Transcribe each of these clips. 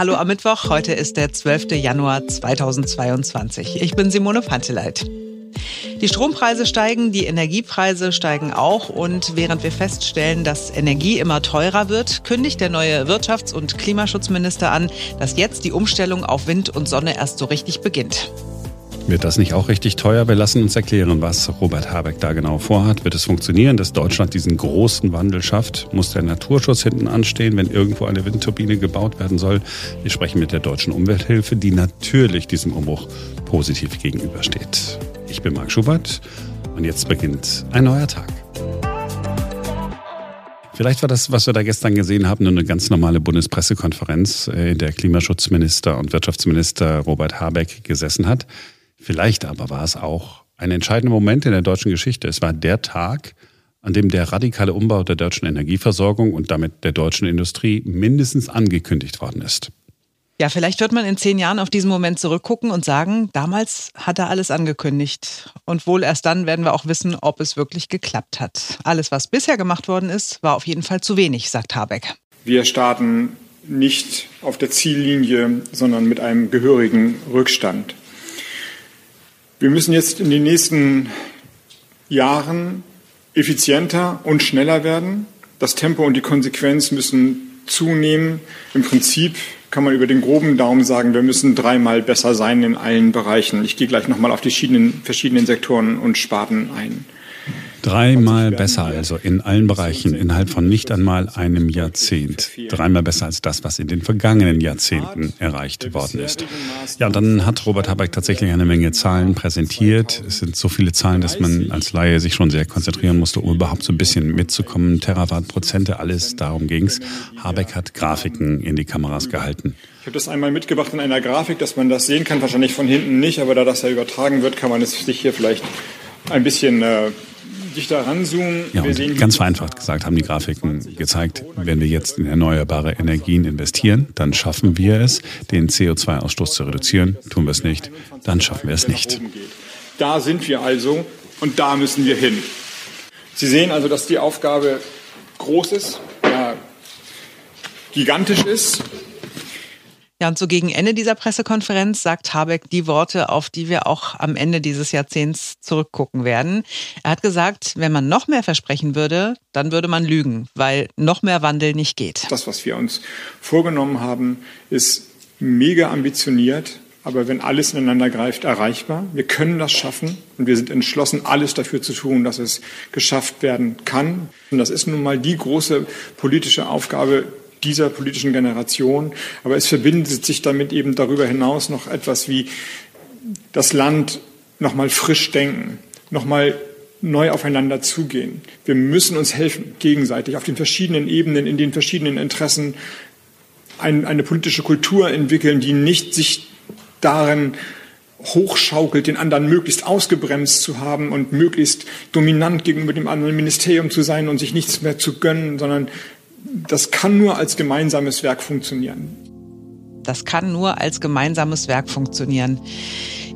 Hallo am Mittwoch, heute ist der 12. Januar 2022. Ich bin Simone Panteleit. Die Strompreise steigen, die Energiepreise steigen auch und während wir feststellen, dass Energie immer teurer wird, kündigt der neue Wirtschafts- und Klimaschutzminister an, dass jetzt die Umstellung auf Wind und Sonne erst so richtig beginnt. Wird das nicht auch richtig teuer? Wir lassen uns erklären, was Robert Habeck da genau vorhat. Wird es funktionieren, dass Deutschland diesen großen Wandel schafft? Muss der Naturschutz hinten anstehen, wenn irgendwo eine Windturbine gebaut werden soll? Wir sprechen mit der Deutschen Umwelthilfe, die natürlich diesem Umbruch positiv gegenübersteht. Ich bin Marc Schubert und jetzt beginnt ein neuer Tag. Vielleicht war das, was wir da gestern gesehen haben, nur eine ganz normale Bundespressekonferenz, in der Klimaschutzminister und Wirtschaftsminister Robert Habeck gesessen hat. Vielleicht aber war es auch ein entscheidender Moment in der deutschen Geschichte. Es war der Tag, an dem der radikale Umbau der deutschen Energieversorgung und damit der deutschen Industrie mindestens angekündigt worden ist. Ja, vielleicht wird man in zehn Jahren auf diesen Moment zurückgucken und sagen, damals hat er alles angekündigt. Und wohl erst dann werden wir auch wissen, ob es wirklich geklappt hat. Alles, was bisher gemacht worden ist, war auf jeden Fall zu wenig, sagt Habeck. Wir starten nicht auf der Ziellinie, sondern mit einem gehörigen Rückstand. Wir müssen jetzt in den nächsten Jahren effizienter und schneller werden. Das Tempo und die Konsequenz müssen zunehmen. Im Prinzip kann man über den groben Daumen sagen, wir müssen dreimal besser sein in allen Bereichen. Ich gehe gleich nochmal auf die verschiedenen, verschiedenen Sektoren und Sparten ein. Dreimal besser also in allen Bereichen innerhalb von nicht einmal einem Jahrzehnt. Dreimal besser als das, was in den vergangenen Jahrzehnten erreicht worden ist. Ja, und dann hat Robert Habeck tatsächlich eine Menge Zahlen präsentiert. Es sind so viele Zahlen, dass man als Laie sich schon sehr konzentrieren musste, um überhaupt so ein bisschen mitzukommen. Terawatt, Prozente, alles, darum ging's. Habeck hat Grafiken in die Kameras gehalten. Ich habe das einmal mitgebracht in einer Grafik, dass man das sehen kann, wahrscheinlich von hinten nicht, aber da das ja übertragen wird, kann man es sich hier vielleicht ein bisschen äh, dichter ranzoomen. Ja, ganz vereinfacht gesagt haben die Grafiken gezeigt, wenn wir jetzt in erneuerbare Energien investieren, dann schaffen wir es, den CO2-Ausstoß zu reduzieren. Tun wir es nicht, dann schaffen wir es nicht. Da sind wir also und da müssen wir hin. Sie sehen also, dass die Aufgabe groß ist, ja, gigantisch ist ja, und so gegen Ende dieser Pressekonferenz sagt Habeck die Worte, auf die wir auch am Ende dieses Jahrzehnts zurückgucken werden. Er hat gesagt, wenn man noch mehr versprechen würde, dann würde man lügen, weil noch mehr Wandel nicht geht. Das, was wir uns vorgenommen haben, ist mega ambitioniert, aber wenn alles ineinander greift, erreichbar. Wir können das schaffen und wir sind entschlossen, alles dafür zu tun, dass es geschafft werden kann. Und das ist nun mal die große politische Aufgabe, dieser politischen Generation. Aber es verbindet sich damit eben darüber hinaus noch etwas wie das Land nochmal frisch denken, nochmal neu aufeinander zugehen. Wir müssen uns helfen, gegenseitig, auf den verschiedenen Ebenen, in den verschiedenen Interessen ein, eine politische Kultur entwickeln, die nicht sich darin hochschaukelt, den anderen möglichst ausgebremst zu haben und möglichst dominant gegenüber dem anderen Ministerium zu sein und sich nichts mehr zu gönnen, sondern das kann nur als gemeinsames Werk funktionieren. Das kann nur als gemeinsames Werk funktionieren.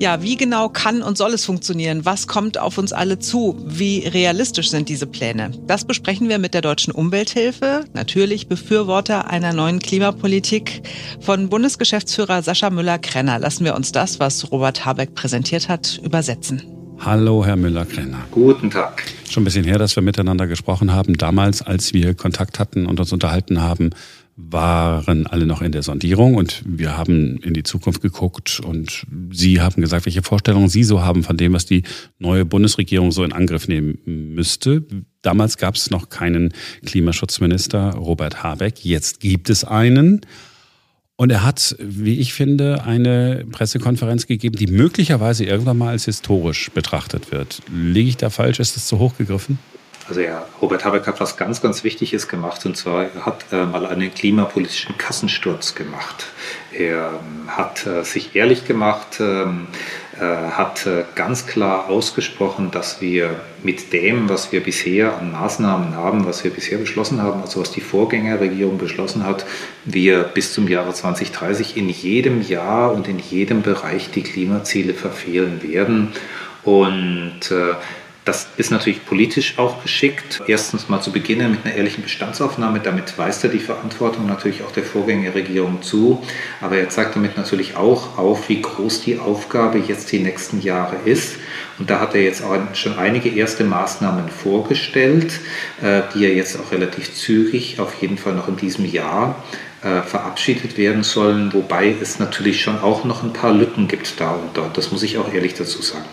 Ja, wie genau kann und soll es funktionieren? Was kommt auf uns alle zu? Wie realistisch sind diese Pläne? Das besprechen wir mit der Deutschen Umwelthilfe, natürlich Befürworter einer neuen Klimapolitik. Von Bundesgeschäftsführer Sascha Müller-Krenner lassen wir uns das, was Robert Habeck präsentiert hat, übersetzen. Hallo, Herr Müller-Krenner. Guten Tag. Schon ein bisschen her, dass wir miteinander gesprochen haben. Damals, als wir Kontakt hatten und uns unterhalten haben, waren alle noch in der Sondierung und wir haben in die Zukunft geguckt und Sie haben gesagt, welche Vorstellungen Sie so haben von dem, was die neue Bundesregierung so in Angriff nehmen müsste. Damals gab es noch keinen Klimaschutzminister, Robert Habeck. Jetzt gibt es einen. Und er hat, wie ich finde, eine Pressekonferenz gegeben, die möglicherweise irgendwann mal als historisch betrachtet wird. Liege ich da falsch? Ist das zu hoch gegriffen? Also ja, Robert Habeck hat was ganz, ganz Wichtiges gemacht und zwar er hat äh, mal einen klimapolitischen Kassensturz gemacht. Er ähm, hat äh, sich ehrlich gemacht, ähm, äh, hat äh, ganz klar ausgesprochen, dass wir mit dem, was wir bisher an Maßnahmen haben, was wir bisher beschlossen haben, also was die Vorgängerregierung beschlossen hat, wir bis zum Jahre 2030 in jedem Jahr und in jedem Bereich die Klimaziele verfehlen werden. Und äh, Das ist natürlich politisch auch geschickt. Erstens mal zu beginnen mit einer ehrlichen Bestandsaufnahme. Damit weist er die Verantwortung natürlich auch der Vorgängerregierung zu. Aber er zeigt damit natürlich auch auf, wie groß die Aufgabe jetzt die nächsten Jahre ist. Und da hat er jetzt auch schon einige erste Maßnahmen vorgestellt, äh, die er jetzt auch relativ zügig, auf jeden Fall noch in diesem Jahr, äh, verabschiedet werden sollen. Wobei es natürlich schon auch noch ein paar Lücken gibt da und dort. Das muss ich auch ehrlich dazu sagen.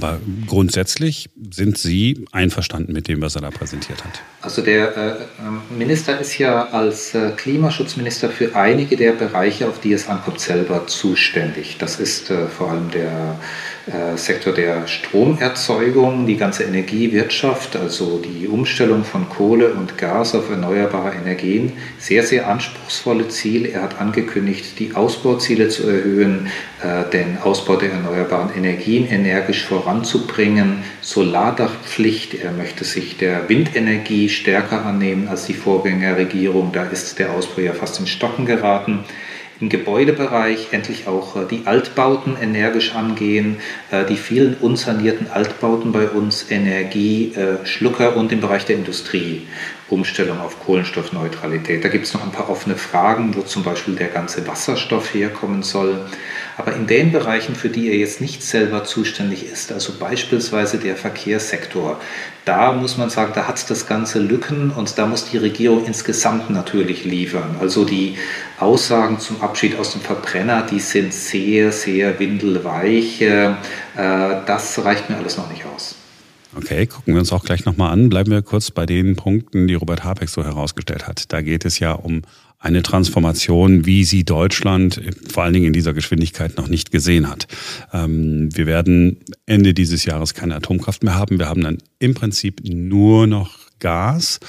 Aber grundsätzlich sind Sie einverstanden mit dem, was er da präsentiert hat? Also der äh, ähm, Minister ist ja als äh, Klimaschutzminister für einige der Bereiche, auf die es ankommt, selber zuständig. Das ist äh, vor allem der äh, Sektor der Stromerzeugung, die ganze Energiewirtschaft, also die Umstellung von Kohle und Gas auf erneuerbare Energien. Sehr, sehr anspruchsvolle Ziele. Er hat angekündigt, die Ausbauziele zu erhöhen, äh, den Ausbau der erneuerbaren Energien energisch voranzubringen. Solardachpflicht. Er möchte sich der Windenergie stärker annehmen als die Vorgängerregierung. Da ist der Ausbau ja fast in Stocken geraten im Gebäudebereich endlich auch äh, die Altbauten energisch angehen, äh, die vielen unsanierten Altbauten bei uns, Energieschlucker und im Bereich der Industrie. Umstellung auf Kohlenstoffneutralität. Da gibt es noch ein paar offene Fragen, wo zum Beispiel der ganze Wasserstoff herkommen soll. Aber in den Bereichen, für die er jetzt nicht selber zuständig ist, also beispielsweise der Verkehrssektor, da muss man sagen, da hat das Ganze Lücken und da muss die Regierung insgesamt natürlich liefern. Also die Aussagen zum Abschied aus dem Verbrenner, die sind sehr, sehr windelweich. Äh, das reicht mir alles noch nicht aus. Okay, gucken wir uns auch gleich nochmal an. Bleiben wir kurz bei den Punkten, die Robert Habeck so herausgestellt hat. Da geht es ja um eine Transformation, wie sie Deutschland vor allen Dingen in dieser Geschwindigkeit noch nicht gesehen hat. Ähm, wir werden Ende dieses Jahres keine Atomkraft mehr haben. Wir haben dann im Prinzip nur noch Gas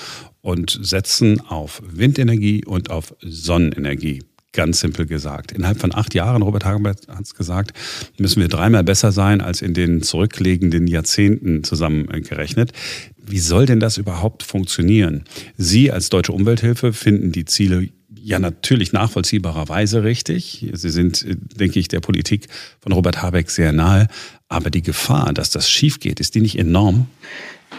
und setzen auf Windenergie und auf Sonnenenergie. Ganz simpel gesagt. Innerhalb von acht Jahren, Robert Hagenberg hat es gesagt, müssen wir dreimal besser sein als in den zurückliegenden Jahrzehnten zusammengerechnet. Wie soll denn das überhaupt funktionieren? Sie als Deutsche Umwelthilfe finden die Ziele ja natürlich nachvollziehbarerweise richtig. Sie sind, denke ich, der Politik von Robert Habeck sehr nahe. Aber die Gefahr, dass das schief geht, ist die nicht enorm?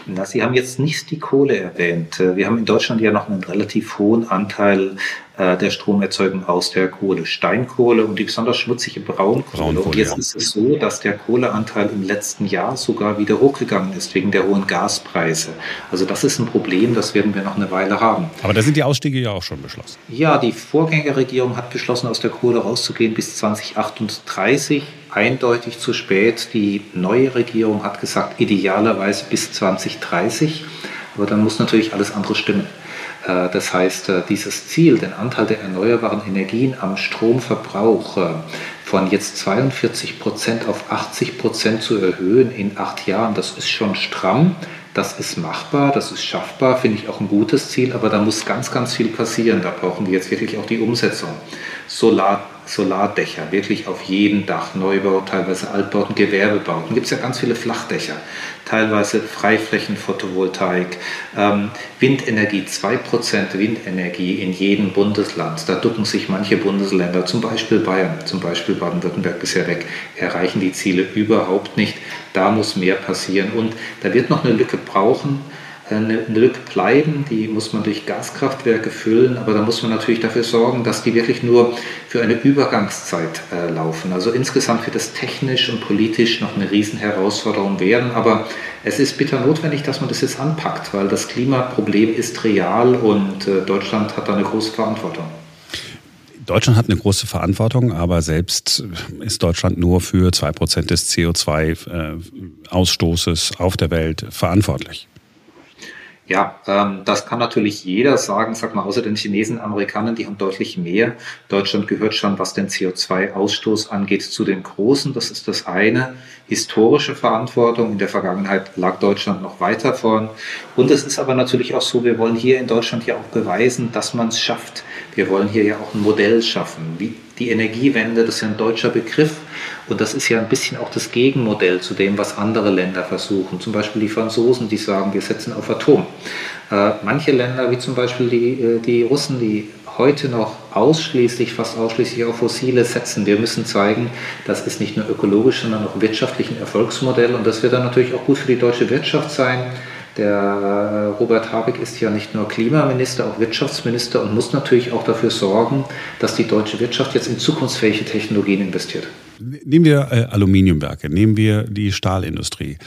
Na, Sie haben jetzt nicht die Kohle erwähnt. Wir haben in Deutschland ja noch einen relativ hohen Anteil äh, der Stromerzeugung aus der Kohle, Steinkohle und die besonders schmutzige Braunkohle. Braunkohle und jetzt ja. ist es so, dass der Kohleanteil im letzten Jahr sogar wieder hochgegangen ist wegen der hohen Gaspreise. Also das ist ein Problem, das werden wir noch eine Weile haben. Aber da sind die Ausstiege ja auch schon beschlossen. Ja, die Vorgängerregierung hat beschlossen, aus der Kohle rauszugehen bis 2038 eindeutig zu spät. Die neue Regierung hat gesagt, idealerweise bis 2030. Aber dann muss natürlich alles andere stimmen. Äh, das heißt, äh, dieses Ziel, den Anteil der erneuerbaren Energien am Stromverbrauch äh, von jetzt 42 Prozent auf 80 Prozent zu erhöhen in acht Jahren, das ist schon stramm. Das ist machbar, das ist schaffbar, finde ich auch ein gutes Ziel, aber da muss ganz, ganz viel passieren. Da brauchen wir jetzt wirklich auch die Umsetzung. Solar Solardächer, wirklich auf jedem Dach, Neubau, teilweise Altbauten, Gewerbebauten. Gibt es ja ganz viele Flachdächer, teilweise Freiflächenphotovoltaik, ähm, Windenergie, 2% Windenergie in jedem Bundesland. Da ducken sich manche Bundesländer, zum Beispiel Bayern, zum Beispiel Baden-Württemberg bisher weg, erreichen die Ziele überhaupt nicht. Da muss mehr passieren und da wird noch eine Lücke brauchen Lücke bleiben, die muss man durch Gaskraftwerke füllen, aber da muss man natürlich dafür sorgen, dass die wirklich nur für eine Übergangszeit äh, laufen. Also insgesamt wird es technisch und politisch noch eine Riesenherausforderung werden, aber es ist bitter notwendig, dass man das jetzt anpackt, weil das Klimaproblem ist real und äh, Deutschland hat da eine große Verantwortung. Deutschland hat eine große Verantwortung, aber selbst ist Deutschland nur für zwei Prozent des CO2-Ausstoßes äh, auf der Welt verantwortlich. Ja, ähm, das kann natürlich jeder sagen, sag mal, außer den Chinesen, Amerikanern, die haben deutlich mehr. Deutschland gehört schon, was den CO2-Ausstoß angeht, zu den Großen. Das ist das eine. Historische Verantwortung. In der Vergangenheit lag Deutschland noch weiter vorn. Und es ist aber natürlich auch so, wir wollen hier in Deutschland ja auch beweisen, dass man es schafft. Wir wollen hier ja auch ein Modell schaffen. Wie die Energiewende, das ist ja ein deutscher Begriff. Und das ist ja ein bisschen auch das Gegenmodell zu dem, was andere Länder versuchen. Zum Beispiel die Franzosen, die sagen, wir setzen auf Atom. Äh, manche Länder, wie zum Beispiel die, äh, die Russen, die heute noch ausschließlich, fast ausschließlich auf fossile setzen. Wir müssen zeigen, das ist nicht nur ökologisch, sondern auch wirtschaftlich ein Erfolgsmodell und das wird dann natürlich auch gut für die deutsche Wirtschaft sein. Der Robert Habeck ist ja nicht nur Klimaminister, auch Wirtschaftsminister und muss natürlich auch dafür sorgen, dass die deutsche Wirtschaft jetzt in zukunftsfähige Technologien investiert. Nehmen wir äh, Aluminiumwerke, nehmen wir die Stahlindustrie.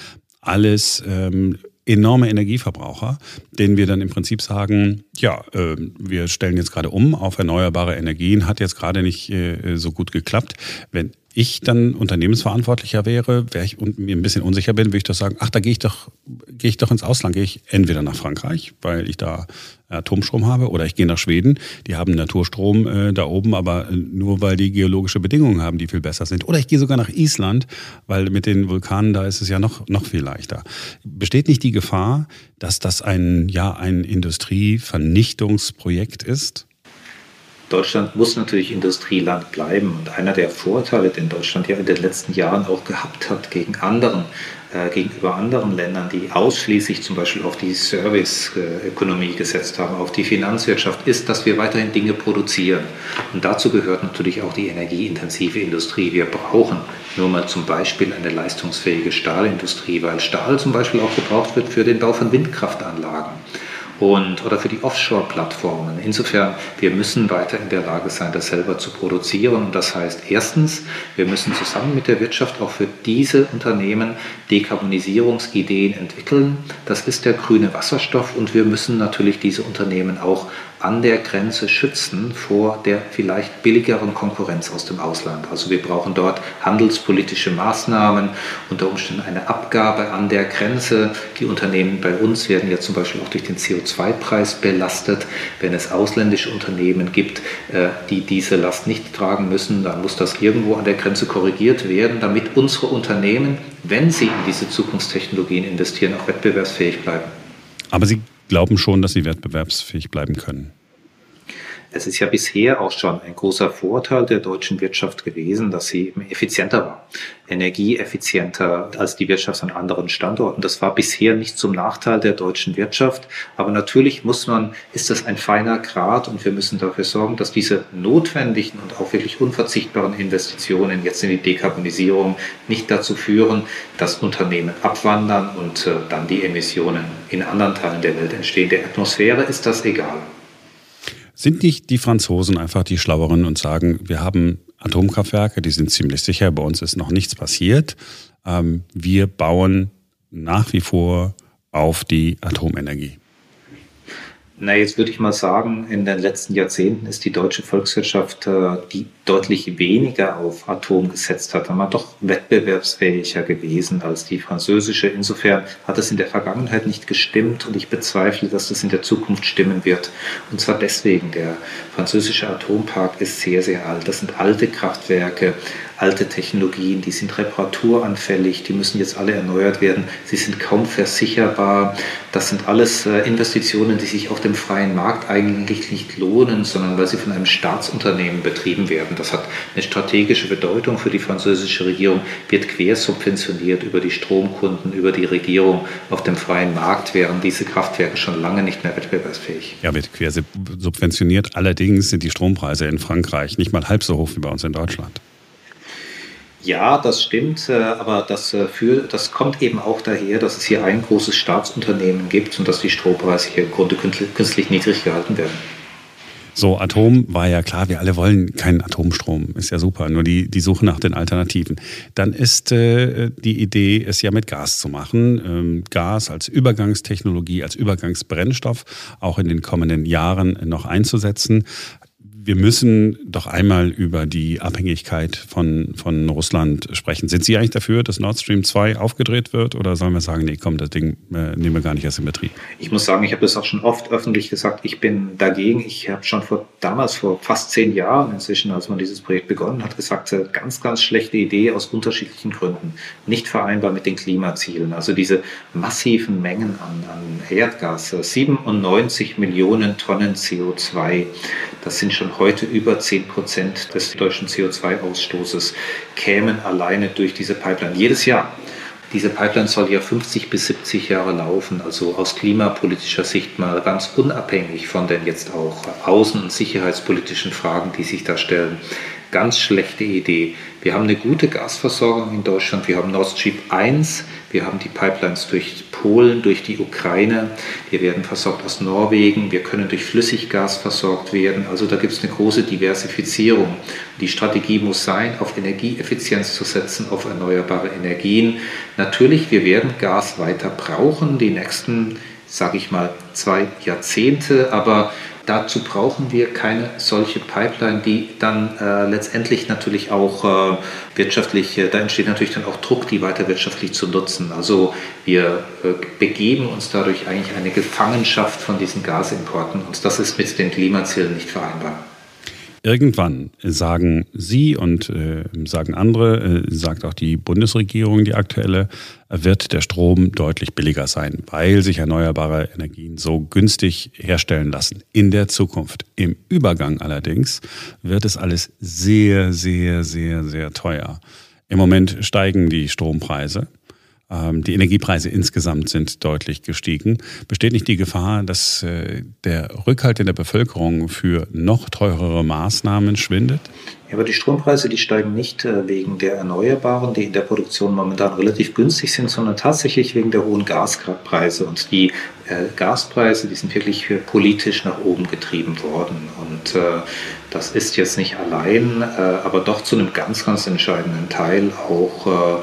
Alles ähm, enorme Energieverbraucher, denen wir dann im Prinzip sagen, ja, äh, wir stellen jetzt gerade um auf erneuerbare Energien, hat jetzt gerade nicht äh, so gut geklappt. Wenn ich dann Unternehmensverantwortlicher wäre, wäre ich und mir ein bisschen unsicher bin, würde ich doch sagen, ach, da gehe ich doch, gehe ich doch ins Ausland, gehe ich entweder nach Frankreich, weil ich da Atomstrom habe, oder ich gehe nach Schweden, die haben Naturstrom äh, da oben, aber nur weil die geologische Bedingungen haben, die viel besser sind. Oder ich gehe sogar nach Island, weil mit den Vulkanen da ist es ja noch, noch viel leichter. Besteht nicht die Gefahr, dass das ein, ja, ein Industrievernichtungsprojekt ist? Deutschland muss natürlich Industrieland bleiben. Und einer der Vorteile, den Deutschland ja in den letzten Jahren auch gehabt hat gegen anderen, äh, gegenüber anderen Ländern, die ausschließlich zum Beispiel auf die Serviceökonomie gesetzt haben, auf die Finanzwirtschaft, ist, dass wir weiterhin Dinge produzieren. Und dazu gehört natürlich auch die energieintensive Industrie. Wir brauchen nur mal zum Beispiel eine leistungsfähige Stahlindustrie, weil Stahl zum Beispiel auch gebraucht wird für den Bau von Windkraftanlagen und, oder für die Offshore-Plattformen. Insofern, wir müssen weiter in der Lage sein, das selber zu produzieren. Und das heißt, erstens, wir müssen zusammen mit der Wirtschaft auch für diese Unternehmen Dekarbonisierungsideen entwickeln. Das ist der grüne Wasserstoff. Und wir müssen natürlich diese Unternehmen auch an der Grenze schützen vor der vielleicht billigeren Konkurrenz aus dem Ausland. Also wir brauchen dort handelspolitische Maßnahmen, unter Umständen eine Abgabe an der Grenze. Die Unternehmen bei uns werden ja zum Beispiel auch durch den CO2-Preis belastet. Wenn es ausländische Unternehmen gibt, äh, die diese Last nicht tragen müssen, dann muss das irgendwo an der Grenze korrigiert werden, damit unsere Unternehmen, wenn sie in diese Zukunftstechnologien investieren, auch wettbewerbsfähig bleiben. Aber Sie glauben schon, dass sie wettbewerbsfähig bleiben können. Es ist ja bisher auch schon ein großer Vorteil der deutschen Wirtschaft gewesen, dass sie effizienter war, energieeffizienter als die Wirtschaft an anderen Standorten. Das war bisher nicht zum Nachteil der deutschen Wirtschaft, aber natürlich muss man, ist das ein feiner Grad und wir müssen dafür sorgen, dass diese notwendigen und auch wirklich unverzichtbaren Investitionen jetzt in die Dekarbonisierung nicht dazu führen, dass Unternehmen abwandern und äh, dann die Emissionen in anderen Teilen der Welt entstehen. Der Atmosphäre ist das egal. Sind nicht die Franzosen einfach die Schlaueren und sagen, wir haben Atomkraftwerke, die sind ziemlich sicher, bei uns ist noch nichts passiert. Ähm, wir bauen nach wie vor auf die Atomenergie. Na, jetzt würde ich mal sagen, in den letzten Jahrzehnten ist die deutsche Volkswirtschaft, äh, die deutlich weniger auf Atom gesetzt hat, dann mal doch wettbewerbsfähiger gewesen als die französische. Insofern hat es in der Vergangenheit nicht gestimmt und ich bezweifle, dass das in der Zukunft stimmen wird. Und zwar deswegen, der französische Atompark ist sehr, sehr alt. Das sind alte Kraftwerke, alte Technologien, die sind reparaturanfällig, die müssen jetzt alle erneuert werden, sie sind kaum versicherbar. Das sind alles äh, Investitionen, die sich auf dem freien Markt eigentlich nicht lohnen, sondern weil sie von einem Staatsunternehmen betrieben werden. Das hat eine strategische Bedeutung für die französische Regierung, wird quersubventioniert über die Stromkunden, über die Regierung auf dem freien Markt, wären diese Kraftwerke schon lange nicht mehr wettbewerbsfähig. Ja, wird quersubventioniert. Allerdings sind die Strompreise in Frankreich nicht mal halb so hoch wie bei uns in Deutschland. Ja, das stimmt, äh, aber das, äh, für, das kommt eben auch daher, dass es hier ein großes Staatsunternehmen gibt und dass die Strompreise hier im Grunde künstlich niedrig gehalten werden. So, Atom war ja klar, wir alle wollen keinen Atomstrom, ist ja super, nur die, die Suche nach den Alternativen. Dann ist äh, die Idee, es ja mit Gas zu machen. Ähm, Gas als Übergangstechnologie, als Übergangsbrennstoff auch in den kommenden Jahren noch einzusetzen wir müssen doch einmal über die Abhängigkeit von, von Russland sprechen. Sind Sie eigentlich dafür, dass Nord Stream 2 aufgedreht wird oder sollen wir sagen, nee, komm, das Ding äh, nehmen wir gar nicht erst in Betrieb? Ich muss sagen, ich habe das auch schon oft öffentlich gesagt, ich bin dagegen. Ich habe schon vor damals, vor fast zehn Jahren inzwischen, als man dieses Projekt begonnen hat, gesagt, äh, ganz, ganz schlechte Idee aus unterschiedlichen Gründen. Nicht vereinbar mit den Klimazielen. Also diese massiven Mengen an, an Erdgas, 97 äh, Millionen Tonnen CO2, das sind schon heute über 10 Prozent des deutschen CO2-Ausstoßes kämen alleine durch diese Pipeline jedes Jahr. diese Pipeline soll ja 50 bis 70 Jahre laufen, also aus klimapolitischer Sicht mal ganz unabhängig von den jetzt auch außen- und sicherheitspolitischen Fragen, die sich da stellen. Ganz schlechte Idee. Wir haben eine gute Gasversorgung in Deutschland. Wir haben Nord Stream 1. Wir haben die Pipelines durch Polen, durch die Ukraine. Wir werden versorgt aus Norwegen. Wir können durch Flüssiggas versorgt werden. Also da gibt es eine große Diversifizierung. Die Strategie muss sein, auf Energieeffizienz zu setzen, auf erneuerbare Energien. Natürlich, wir werden Gas weiter brauchen, die nächsten, sage ich mal, zwei Jahrzehnte. Aber Dazu brauchen wir keine solche Pipeline, die dann äh, letztendlich natürlich auch äh, wirtschaftlich, äh, da entsteht natürlich dann auch Druck, die weiter wirtschaftlich zu nutzen. Also wir äh, begeben uns dadurch eigentlich eine Gefangenschaft von diesen Gasimporten und das ist mit den Klimazielen nicht vereinbar. Irgendwann sagen Sie und äh, sagen andere, äh, sagt auch die Bundesregierung, die aktuelle, wird der Strom deutlich billiger sein, weil sich erneuerbare Energien so günstig herstellen lassen. In der Zukunft. Im Übergang allerdings wird es alles sehr, sehr, sehr, sehr teuer. Im Moment steigen die Strompreise. Ähm, die Energiepreise insgesamt sind deutlich gestiegen. Besteht nicht die Gefahr, dass äh, der Rückhalt in der Bevölkerung für noch teurere Maßnahmen schwindet? Ja, aber die Strompreise, die steigen nicht äh, wegen der Erneuerbaren, die in der Produktion momentan relativ günstig sind, sondern tatsächlich wegen der hohen Gaspreise. Und die äh, Gaspreise, die sind wirklich politisch nach oben getrieben worden. Und das ist jetzt nicht allein, aber doch zu einem ganz, ganz entscheidenden Teil auch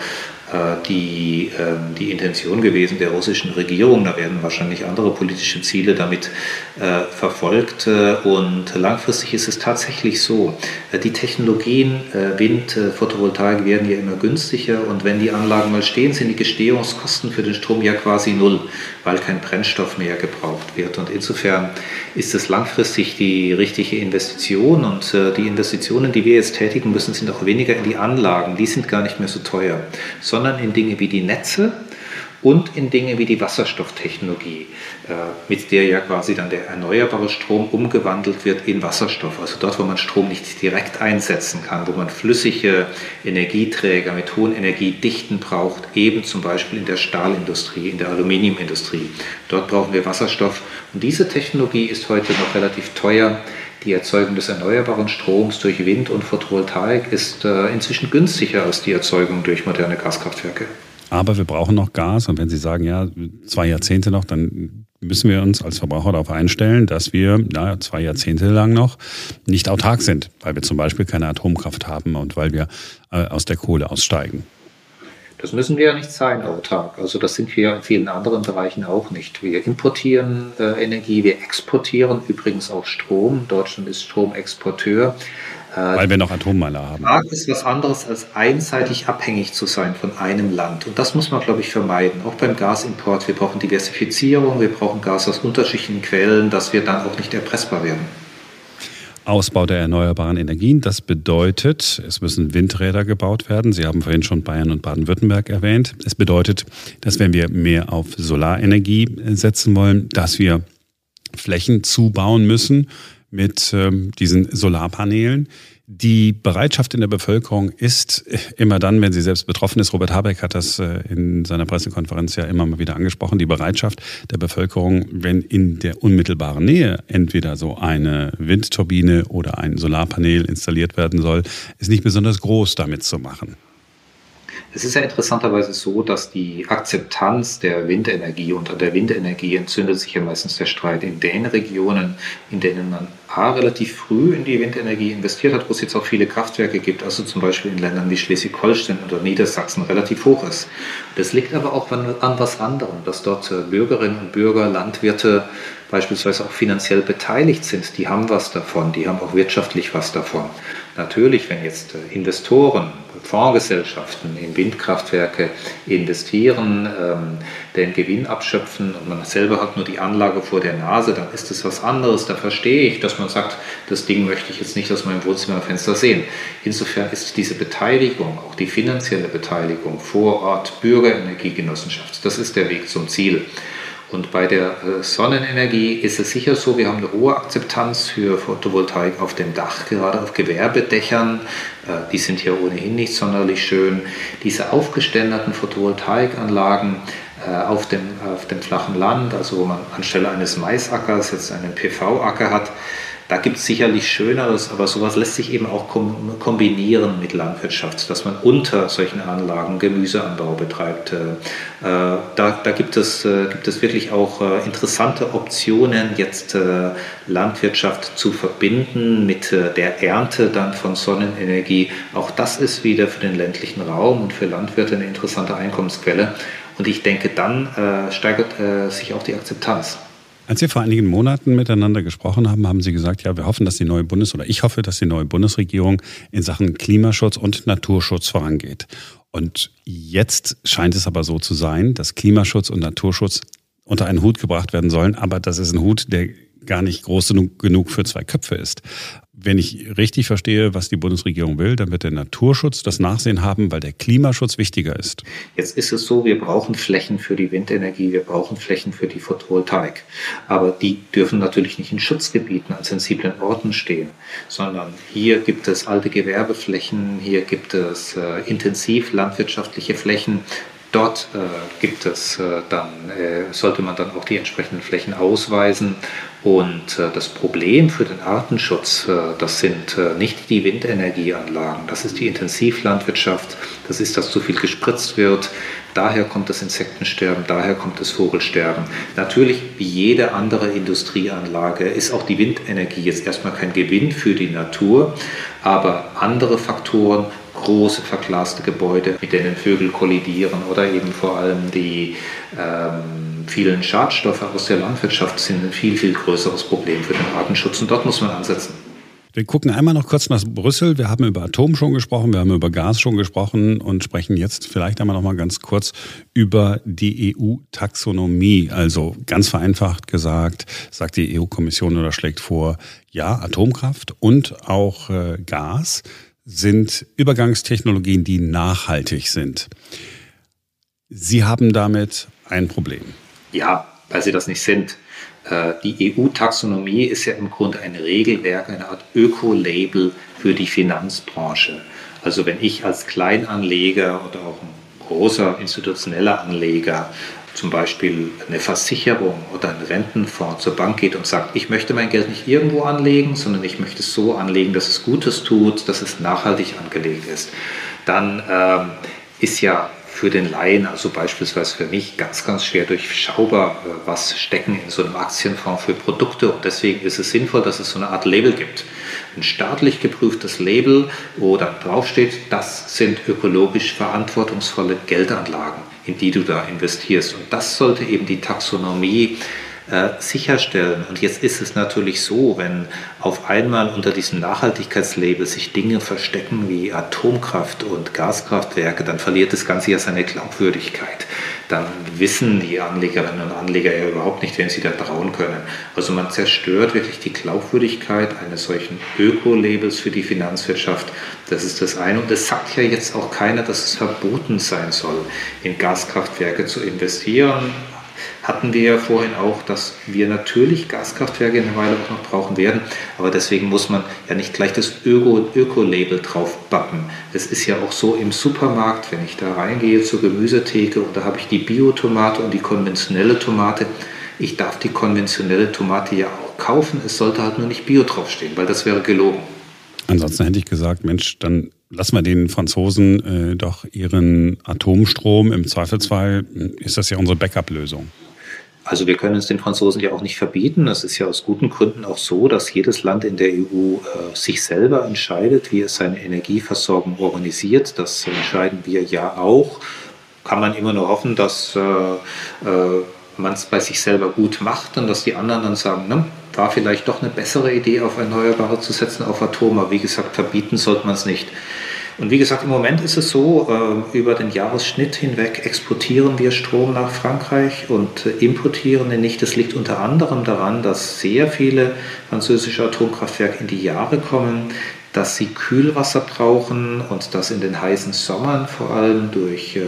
die, ähm, die Intention gewesen der russischen Regierung. Da werden wahrscheinlich andere politische Ziele damit äh, verfolgt. Äh, und langfristig ist es tatsächlich so, die Technologien Wind, Photovoltaik werden ja immer günstiger und wenn die Anlagen mal stehen, sind die Gestehungskosten für den Strom ja quasi null, weil kein Brennstoff mehr gebraucht wird. Und insofern ist es langfristig die richtige Investition und die Investitionen, die wir jetzt tätigen müssen, sind auch weniger in die Anlagen. Die sind gar nicht mehr so teuer, sondern sondern in Dinge wie die Netze und in Dinge wie die Wasserstofftechnologie, äh, mit der ja quasi dann der erneuerbare Strom umgewandelt wird in Wasserstoff. Also dort, wo man Strom nicht direkt einsetzen kann, wo man flüssige Energieträger mit hohen Energiedichten braucht, eben zum Beispiel in der Stahlindustrie, in der Aluminiumindustrie. Dort brauchen wir Wasserstoff. Und diese Technologie ist heute noch relativ teuer. Die Erzeugung des erneuerbaren Stroms durch Wind und Photovoltaik ist äh, inzwischen günstiger als die Erzeugung durch moderne Gaskraftwerke. Aber wir brauchen noch Gas und wenn Sie sagen, ja, zwei Jahrzehnte noch, dann müssen wir uns als Verbraucher darauf einstellen, dass wir na, zwei Jahrzehnte lang noch nicht autark sind, weil wir zum Beispiel keine Atomkraft haben und weil wir äh, aus der Kohle aussteigen. Das müssen wir ja nicht sein autark. Also das sind wir in vielen anderen Bereichen auch nicht. Wir importieren äh, Energie, wir exportieren übrigens auch Strom. Deutschland ist Stromexporteur. Äh, Weil wir noch Atommeiler haben. Frage ist was anderes, als einseitig abhängig zu sein von einem Land. Und das muss man, glaube ich, vermeiden. Auch beim Gasimport. Wir brauchen Diversifizierung, wir brauchen Gas aus unterschiedlichen Quellen, dass wir dann auch nicht erpressbar werden. Ausbau der erneuerbaren Energien. Das bedeutet, es müssen Windräder gebaut werden. Sie haben vorhin schon Bayern und Baden-Württemberg erwähnt. Es bedeutet, dass wenn wir mehr auf Solarenergie setzen wollen, dass wir Flächen zubauen müssen mit ähm, diesen Solarpanelen. Die Bereitschaft in der Bevölkerung ist immer dann, wenn sie selbst betroffen ist, Robert Habeck hat das äh, in seiner Pressekonferenz ja immer mal wieder angesprochen, die Bereitschaft der Bevölkerung, wenn in der unmittelbaren Nähe entweder so eine Windturbine oder ein Solarpanel installiert werden soll, ist nicht besonders groß damit zu machen. Es ist ja interessanterweise so, dass die Akzeptanz der Windenergie und an der Windenergie entzündet sich ja meistens der Streit in den Regionen, in denen man A, relativ früh in die Windenergie investiert hat, wo es jetzt auch viele Kraftwerke gibt, also zum Beispiel in Ländern wie Schleswig-Holstein oder Niedersachsen relativ hoch ist. Das liegt aber auch an, an was anderem, dass dort äh, Bürgerinnen und Bürger, Landwirte beispielsweise auch finanziell beteiligt sind. Die haben was davon, die haben auch wirtschaftlich was davon. Natürlich, wenn jetzt äh, Investoren, Fondsgesellschaften in Windkraftwerke investieren, ähm, den Gewinn abschöpfen und man selber hat nur die Anlage vor der Nase, dann ist das was anderes. Da verstehe ich, dass man sagt, das Ding möchte ich jetzt nicht aus meinem Wohnzimmerfenster sehen. Insofern ist diese Beteiligung, auch die finanzielle Beteiligung vor Ort, Bürgerenergiegenossenschaft, das ist der Weg zum Ziel. Und bei der äh, Sonnenenergie ist es sicher so, wir haben eine hohe Akzeptanz für Photovoltaik auf dem Dach, gerade auf Gewerbedächern. Äh, die sind ja ohnehin nicht sonderlich schön. Diese aufgeständerten Photovoltaikanlagen äh, auf dem, auf dem flachen Land, also wo man anstelle eines Maisackers jetzt einen PV-Acker hat, da gibt es sicherlich Schöneres, aber sowas lässt sich eben auch kombinieren mit Landwirtschaft, dass man unter solchen Anlagen Gemüseanbau betreibt. Äh, äh, da, da gibt, es, äh, gibt es wirklich auch interessante Optionen, jetzt Landwirtschaft zu verbinden mit der Ernte dann von Sonnenenergie. Auch das ist wieder für den ländlichen Raum und für Landwirte eine interessante Einkommensquelle. Und ich denke, dann steigert sich auch die Akzeptanz. Als wir vor einigen Monaten miteinander gesprochen haben, haben Sie gesagt, ja, wir hoffen, dass die neue Bundes- oder ich hoffe, dass die neue Bundesregierung in Sachen Klimaschutz und Naturschutz vorangeht. Und jetzt scheint es aber so zu sein, dass Klimaschutz und Naturschutz unter einen Hut gebracht werden sollen, aber das ist ein Hut, der gar nicht groß genug für zwei Köpfe ist. Wenn ich richtig verstehe, was die Bundesregierung will, dann wird der Naturschutz das Nachsehen haben, weil der Klimaschutz wichtiger ist. Jetzt ist es so, wir brauchen Flächen für die Windenergie, wir brauchen Flächen für die Photovoltaik. Aber die dürfen natürlich nicht in Schutzgebieten an sensiblen Orten stehen, sondern hier gibt es alte Gewerbeflächen, hier gibt es äh, intensiv landwirtschaftliche Flächen, Dort äh, gibt es äh, dann, äh, sollte man dann auch die entsprechenden Flächen ausweisen. Und äh, das Problem für den Artenschutz, äh, das sind äh, nicht die Windenergieanlagen, das ist die Intensivlandwirtschaft, das ist, dass zu viel gespritzt wird. Daher kommt das Insektensterben, daher kommt das Vogelsterben. Natürlich, wie jede andere Industrieanlage, ist auch die Windenergie jetzt erstmal kein Gewinn für die Natur, aber andere Faktoren große verglaste Gebäude, mit denen Vögel kollidieren oder eben vor allem die ähm, vielen Schadstoffe aus der Landwirtschaft sind ein viel, viel größeres Problem für den Artenschutz und dort muss man ansetzen. Wir gucken einmal noch kurz nach Brüssel. Wir haben über Atom schon gesprochen, wir haben über Gas schon gesprochen und sprechen jetzt vielleicht einmal noch mal ganz kurz über die EU-Taxonomie. Also ganz vereinfacht gesagt, sagt die EU-Kommission oder schlägt vor, ja, Atomkraft und auch äh, Gas sind Übergangstechnologien, die nachhaltig sind. Sie haben damit ein Problem. Ja, weil sie das nicht sind. Äh, die EU-Taxonomie ist ja im Grunde ein Regelwerk, eine Art Öko-Label für die Finanzbranche. Also wenn ich als Kleinanleger oder auch ein großer institutioneller Anleger zum Beispiel eine Versicherung oder ein Rentenfonds zur Bank geht und sagt, ich möchte mein Geld nicht irgendwo anlegen, sondern ich möchte es so anlegen, dass es Gutes tut, dass es nachhaltig angelegt ist, dann ähm, ist ja für den Laien, also beispielsweise für mich, ganz, ganz schwer durchschaubar, äh, was stecken in so einem Aktienfonds für Produkte. Und deswegen ist es sinnvoll, dass es so eine Art Label gibt. Ein staatlich geprüftes Label, wo dann draufsteht, das sind ökologisch verantwortungsvolle Geldanlagen in die du da investierst. Und das sollte eben die Taxonomie äh, sicherstellen. Und jetzt ist es natürlich so, wenn auf einmal unter diesem Nachhaltigkeitslabel sich Dinge verstecken wie Atomkraft und Gaskraftwerke, dann verliert das Ganze ja seine Glaubwürdigkeit. Dann wissen die Anlegerinnen und Anleger ja überhaupt nicht, wem sie da trauen können. Also man zerstört wirklich die Glaubwürdigkeit eines solchen Öko-Labels für die Finanzwirtschaft. Das ist das eine. Und es sagt ja jetzt auch keiner, dass es verboten sein soll, in Gaskraftwerke zu investieren hatten wir ja vorhin auch, dass wir natürlich Gaskraftwerke in einer Weile auch noch brauchen werden, aber deswegen muss man ja nicht gleich das Öko-Label drauf bappen. Es ist ja auch so im Supermarkt, wenn ich da reingehe zur Gemüsetheke und da habe ich die Biotomate und die konventionelle Tomate. Ich darf die konventionelle Tomate ja auch kaufen, es sollte halt nur nicht Bio draufstehen, weil das wäre gelogen. Ansonsten hätte ich gesagt, Mensch, dann lassen wir den Franzosen äh, doch ihren Atomstrom. Im Zweifelsfall ist das ja unsere Backup-Lösung. Also wir können es den Franzosen ja auch nicht verbieten. Es ist ja aus guten Gründen auch so, dass jedes Land in der EU äh, sich selber entscheidet, wie es seine Energieversorgung organisiert. Das entscheiden wir ja auch. Kann man immer nur hoffen, dass äh, äh, man es bei sich selber gut macht und dass die anderen dann sagen, ne, war vielleicht doch eine bessere Idee, auf Erneuerbare zu setzen, auf Atom. Aber wie gesagt, verbieten sollte man es nicht. Und wie gesagt, im Moment ist es so, äh, über den Jahresschnitt hinweg exportieren wir Strom nach Frankreich und äh, importieren ihn nicht. Das liegt unter anderem daran, dass sehr viele französische Atomkraftwerke in die Jahre kommen, dass sie Kühlwasser brauchen und dass in den heißen Sommern vor allem durch, äh,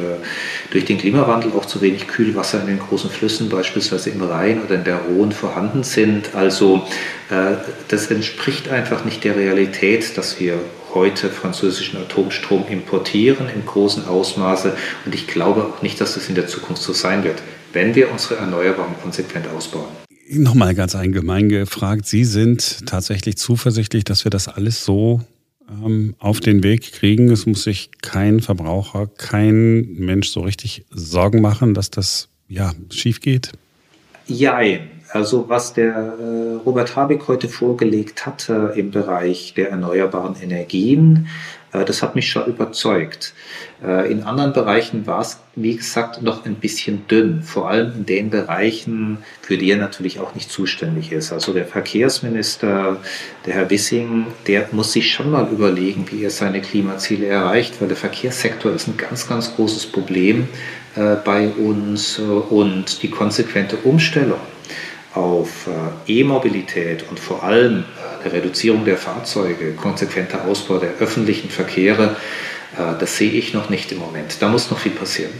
durch den Klimawandel auch zu wenig Kühlwasser in den großen Flüssen, beispielsweise im Rhein oder in der Rhone, vorhanden sind. Also äh, das entspricht einfach nicht der Realität, dass wir heute französischen Atomstrom importieren im großen Ausmaße. Und ich glaube auch nicht, dass das in der Zukunft so sein wird, wenn wir unsere Erneuerbaren konsequent ausbauen. Nochmal ganz allgemein gefragt, Sie sind tatsächlich zuversichtlich, dass wir das alles so ähm, auf den Weg kriegen. Es muss sich kein Verbraucher, kein Mensch so richtig Sorgen machen, dass das ja schief geht? Jein. Also was der äh, Robert Habeck heute vorgelegt hat äh, im Bereich der erneuerbaren Energien, das hat mich schon überzeugt. Äh, in anderen Bereichen war es, wie gesagt, noch ein bisschen dünn, vor allem in den Bereichen, für die er natürlich auch nicht zuständig ist. Also der Verkehrsminister, der Herr Wissing, der muss sich schon mal überlegen, wie er seine Klimaziele erreicht, weil der Verkehrssektor ist ein ganz, ganz großes Problem äh, bei uns und die konsequente Umstellung auf E-Mobilität und vor allem eine Reduzierung der Fahrzeuge, konsequenter Ausbau der öffentlichen Verkehre, äh, das sehe ich noch nicht im Moment. Da muss noch viel passieren.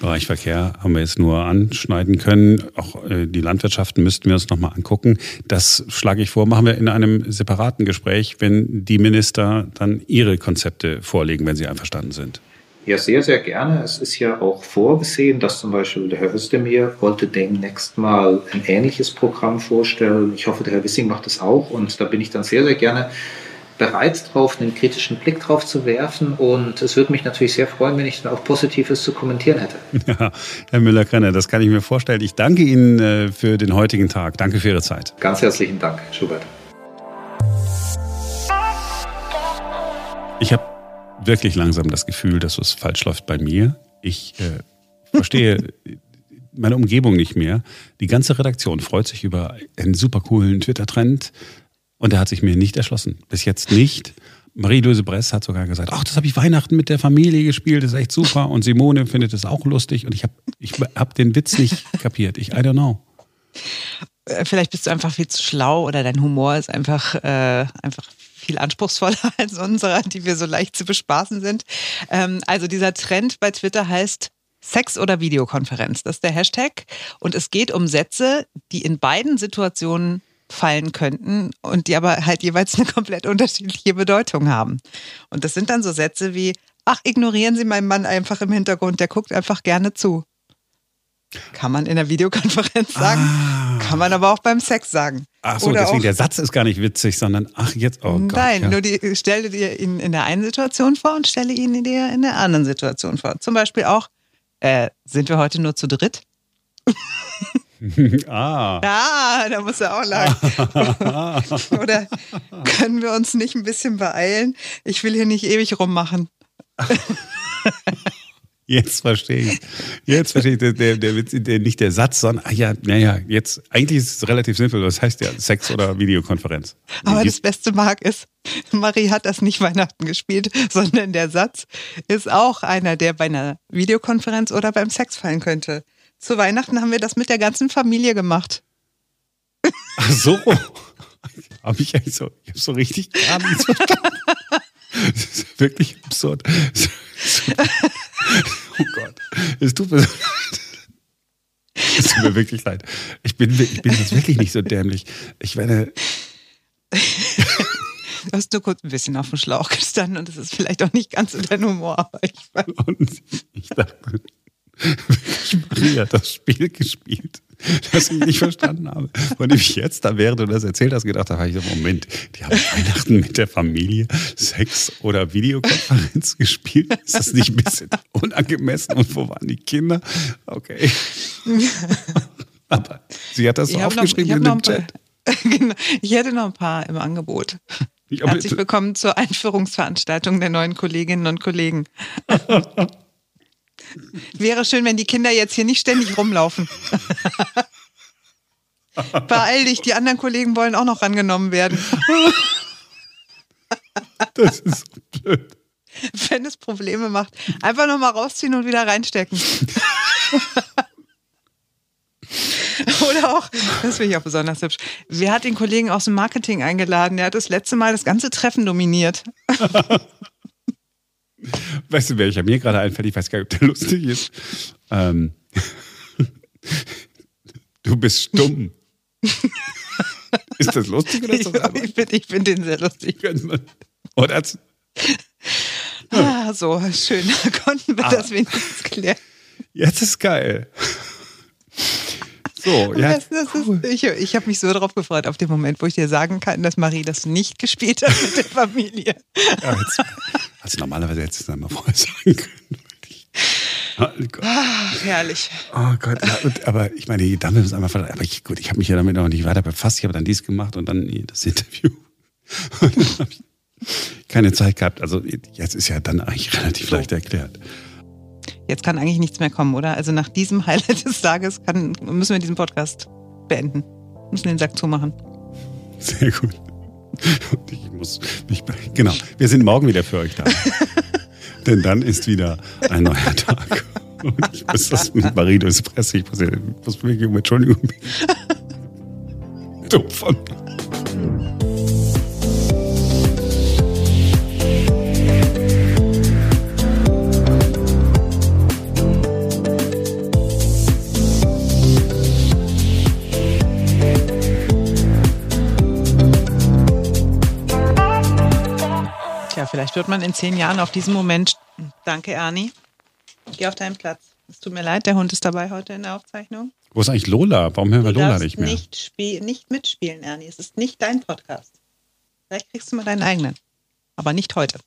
Bereich Verkehr haben wir jetzt nur anschneiden können. Auch äh, die Landwirtschaften müssten wir uns nochmal angucken. Das schlage ich vor, machen wir in einem separaten Gespräch, wenn die Minister dann ihre Konzepte vorlegen, wenn sie einverstanden sind. Ja, sehr, sehr gerne. Es ist ja auch vorgesehen, dass zum Beispiel der Herr Özdemir wollte demnächst mal ein ähnliches Programm vorstellen. Ich hoffe, der Herr Wissing macht das auch und da bin ich dann sehr, sehr gerne bereit drauf, einen kritischen Blick drauf zu werfen. Und es würde mich natürlich sehr freuen, wenn ich dann auch Positives zu kommentieren hätte. Ja, Herr Müller-Krenner, das kann ich mir vorstellen. Ich danke Ihnen äh, für den heutigen Tag. Danke für Ihre Zeit. Ganz herzlichen Dank, Schubert. Ich habe wirklich langsam das Gefühl, dass was falsch läuft bei mir. Ich äh, verstehe meine Umgebung nicht mehr. Die ganze Redaktion freut sich über einen super coolen Twitter-Trend. Und er hat sich mir nicht erschlossen. Bis jetzt nicht. Marie-Louise Bress hat sogar gesagt, ach, das habe ich Weihnachten mit der Familie gespielt, das ist echt super. Und Simone findet es auch lustig. Und ich habe ich hab den Witz nicht kapiert. Ich, I don't know. Äh, vielleicht bist du einfach viel zu schlau oder dein Humor ist einfach, äh, einfach viel anspruchsvoller als unserer, die wir so leicht zu bespaßen sind. Ähm, also dieser Trend bei Twitter heißt Sex oder Videokonferenz. Das ist der Hashtag. Und es geht um Sätze, die in beiden Situationen fallen könnten und die aber halt jeweils eine komplett unterschiedliche Bedeutung haben. Und das sind dann so Sätze wie, ach, ignorieren Sie meinen Mann einfach im Hintergrund, der guckt einfach gerne zu. Kann man in der Videokonferenz sagen, ah. kann man aber auch beim Sex sagen. Ach so, Oder deswegen auch, der Satz ist gar nicht witzig, sondern ach jetzt, oh Gott. Nein, ja. nur die, stelle dir ihn in der einen Situation vor und stelle ihn dir in der anderen Situation vor. Zum Beispiel auch, äh, sind wir heute nur zu dritt? ah. Ja, da muss er auch lang. Oder können wir uns nicht ein bisschen beeilen? Ich will hier nicht ewig rummachen. Jetzt verstehe ich. Jetzt verstehe ich, der, der, der, der nicht der Satz, sondern, ah ja, naja, jetzt, eigentlich ist es relativ simpel. Was heißt ja Sex oder Videokonferenz? Aber das Beste mag ist, Marie hat das nicht Weihnachten gespielt, sondern der Satz ist auch einer, der bei einer Videokonferenz oder beim Sex fallen könnte. Zu Weihnachten haben wir das mit der ganzen Familie gemacht. Ach so. Habe ich eigentlich so, ich habe so richtig gar nichts verstanden. Das ist wirklich absurd. Oh Gott. Es tut mir, es tut mir wirklich leid. Ich bin, ich bin jetzt wirklich nicht so dämlich. Ich werde. Du hast nur kurz ein bisschen auf dem Schlauch gestanden und das ist vielleicht auch nicht ganz so dein Humor. Aber ich, und ich dachte, Maria hat das Spiel gespielt, das ich nicht verstanden habe. Und ich jetzt, da während du das erzählt hast, gedacht habe, ich so, Moment, die haben Weihnachten mit der Familie Sex oder Videokonferenz gespielt. Ist das nicht ein bisschen unangemessen? Und wo waren die Kinder? Okay. Aber sie hat das so aufgeschrieben noch, in dem Chat. genau, ich hätte noch ein paar im Angebot. Herzlich willkommen zur Einführungsveranstaltung der neuen Kolleginnen und Kollegen. Wäre schön, wenn die Kinder jetzt hier nicht ständig rumlaufen. Beeil dich, die anderen Kollegen wollen auch noch rangenommen werden. Das ist blöd. Wenn es Probleme macht, einfach nochmal rausziehen und wieder reinstecken. Oder auch, das finde ich auch besonders hübsch. Wer hat den Kollegen aus dem Marketing eingeladen? Der hat das letzte Mal das ganze Treffen dominiert. Weißt du, welcher mir gerade einfällt? Ich weiß gar nicht, ob der lustig ist. Ähm, du bist stumm. ist das lustig oder so? Ich, ich finde find den sehr lustig. Oder? Ah, so, schön. Da konnten wir ah. das wenigstens klären. Jetzt ist geil. So, ja. Das, das cool. ist, ich ich habe mich so darauf gefreut, auf den Moment, wo ich dir sagen kann, dass Marie das nicht gespielt hat mit der Familie. Ja, jetzt, also normalerweise hättest du es einmal vorher sagen können. Oh ah, herrlich. Oh Gott, ja, und, aber ich meine, damit ist einmal aber ich, gut, ich habe mich ja damit noch nicht weiter befasst. Ich habe dann dies gemacht und dann das Interview. Und dann habe ich keine Zeit gehabt. Also jetzt ist ja dann eigentlich relativ leicht erklärt. Jetzt kann eigentlich nichts mehr kommen, oder? Also nach diesem Highlight des Tages kann, müssen wir diesen Podcast beenden. Müssen den Sack zumachen. Sehr gut. Ich muss mich, genau. Wir sind morgen wieder für euch da. Denn dann ist wieder ein neuer Tag. Und ich muss das mit Marie durchs Presse. Ich muss, ich muss mich Entschuldigung. Dumm von mir. Vielleicht wird man in zehn Jahren auf diesen Moment. Danke, Ernie. Geh auf deinen Platz. Es tut mir leid, der Hund ist dabei heute in der Aufzeichnung. Wo ist eigentlich Lola? Warum hören wir du Lola nicht mehr? Nicht, nicht mitspielen, Ernie. Es ist nicht dein Podcast. Vielleicht kriegst du mal deinen eigenen. Aber nicht heute.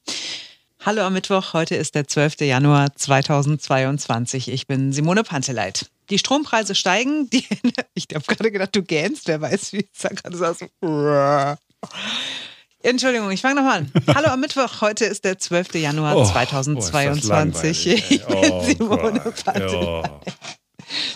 Hallo am Mittwoch. Heute ist der 12. Januar 2022. Ich bin Simone Panteleit. Die Strompreise steigen. Die, ich habe gerade gedacht, du gähnst. Wer weiß, wie es da gerade so. Entschuldigung, ich fange nochmal an. Hallo am Mittwoch, heute ist der 12. Januar oh, 2022. Oh, ich bin oh, Simone oh.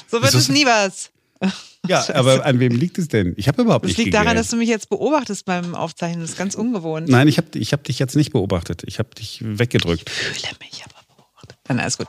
So wird es nie was. Ja, Scheiße. aber an wem liegt es denn? Ich habe überhaupt das nicht Das liegt daran, dass du mich jetzt beobachtest beim Aufzeichnen. Das ist ganz ungewohnt. Nein, ich habe ich hab dich jetzt nicht beobachtet. Ich habe dich weggedrückt. Ich fühle mich aber beobachtet. Dann alles gut.